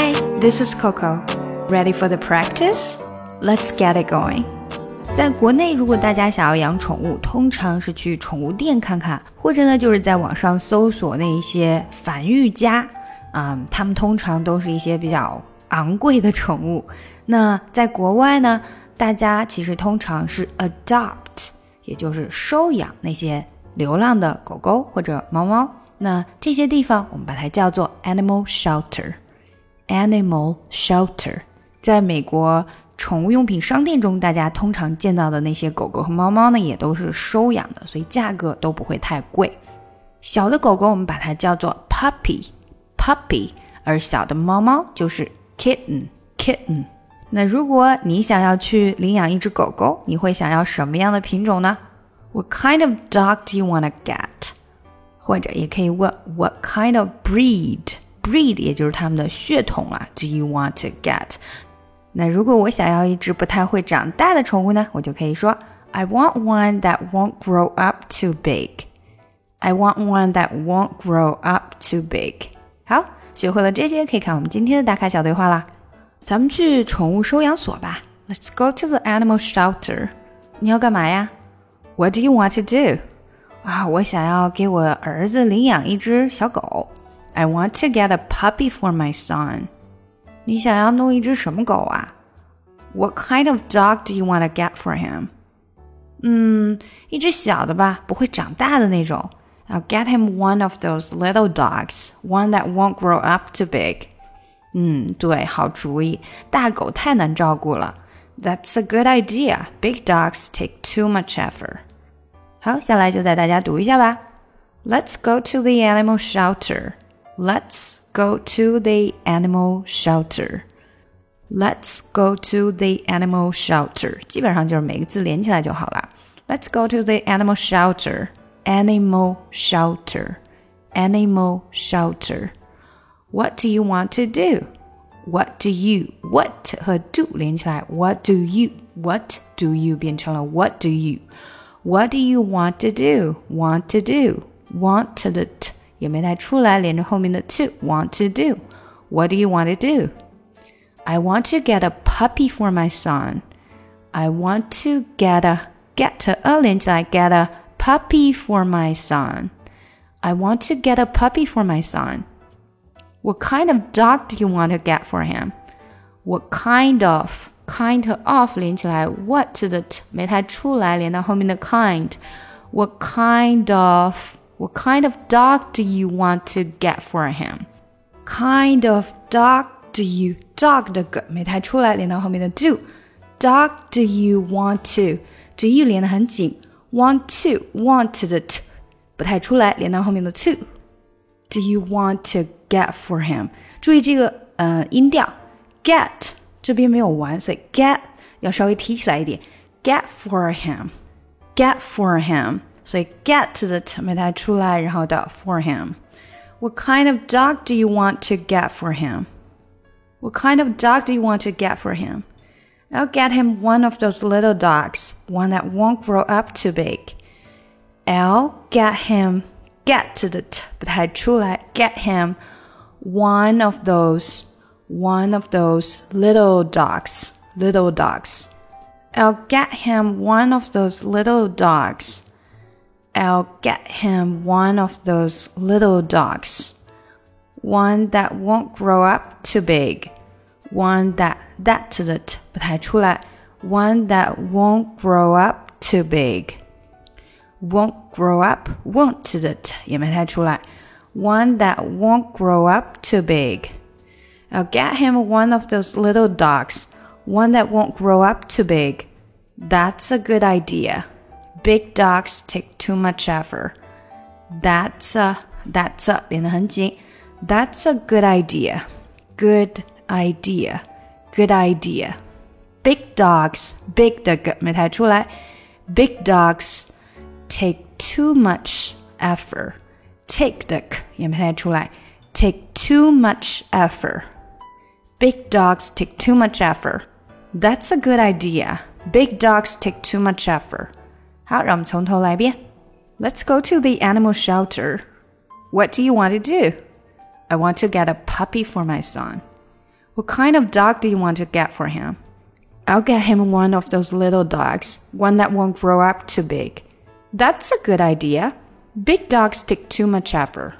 Hi, this is Coco. Ready for the practice? Let's get it going. 在国内，如果大家想要养宠物，通常是去宠物店看看，或者呢，就是在网上搜索那一些繁育家，啊、嗯，他们通常都是一些比较昂贵的宠物。那在国外呢，大家其实通常是 adopt，也就是收养那些流浪的狗狗或者猫猫。那这些地方我们把它叫做 animal shelter。Animal shelter，在美国。宠物用品商店中，大家通常见到的那些狗狗和猫猫呢，也都是收养的，所以价格都不会太贵。小的狗狗我们把它叫做 puppy，puppy，而小的猫猫就是 kitten，kitten。那如果你想要去领养一只狗狗，你会想要什么样的品种呢？What kind of dog do you want to get？或者也可以问 What kind of breed？Breed 也就是它们的血统啊，Do you want to get？那如果我想要一只不太会长大的宠物呢，我就可以说 I want one that won't grow up too big. I want one that won't grow up too big. 好，学会了这些，可以看我们今天的打卡小对话啦。咱们去宠物收养所吧。Let's go to the animal shelter. 你要干嘛呀？What do you want to do? 啊，我想要给我儿子领养一只小狗。I want to get a puppy for my son. 你想要弄一只什么狗啊？What kind of dog do you want to get for him？嗯，一只小的吧，不会长大的那种。I'll get him one of those little dogs, one that won't grow up too big. 嗯，对，好主意。大狗太难照顾了。That's a good idea. Big dogs take too much effort. 好，下来就带大家读一下吧。Let's go to the animal shelter. Let's go to the animal shelter. Let's go to the animal shelter. 基本上就是每个字连起来就好了。Let's go to the animal shelter. Animal shelter. Animal shelter. What do you want to do? What do you? What 和 do 连起来。What do you? What do you 变成了 What do you? What do you want to do? Want to do? Want to the t 也没带出来，连着后面的 to want to do. What do you want to do? I want to get a puppy for my son. I want to get a get a 连起来 get a puppy for my son. I want to get a puppy for my son. What kind of dog do you want to get for him? What kind of kind of 连起来 what 的 t 没太出来，连到后面的 kind. What kind of what kind of dog do you want to get for him? Kind of dog do you dog 的个没太出来，连到后面的 do。Dog do you want to do you 连得很紧，want to want 的 t 不太出来，连到后面的 to。Do you want to get for him？注意这个呃音调，get 这边没有完，所以 get 要稍微提起来一点。Get for him，get for him。 所以 get 的 t 没太出来，然后的 for him。What kind of dog do you want to get for him? What kind of dog do you want to get for him? I'll get him one of those little dogs, one that won't grow up too big. I'll get him get 的 t 不太出来，get him one of those one of those little dogs, little dogs. I'll get him one of those little dogs. I'll get him one of those little dogs. One that won't grow up too big. One that that 的 t 不太出来。One that won't grow up too big. Won't grow up won't 的 t 也没太出来。One that won't grow up too big. I'll get him one of those little dogs. One that won't grow up too big. That's a good idea. Big dogs take too much effort. That's a that's a 连得很紧。That's a good idea. Good idea. Good idea. Big dogs, big 的个没太出来。Big dogs take too much effort. Take 的个也没太出来。Take too much effort. Big dogs take too much effort. That's a good idea. Big dogs take too much effort. 好，让我们从头来一遍。 Let's go to the animal shelter. What do you want to do? I want to get a puppy for my son. What kind of dog do you want to get for him? I'll get him one of those little dogs, one that won't grow up too big. That's a good idea. Big dogs take too much effort.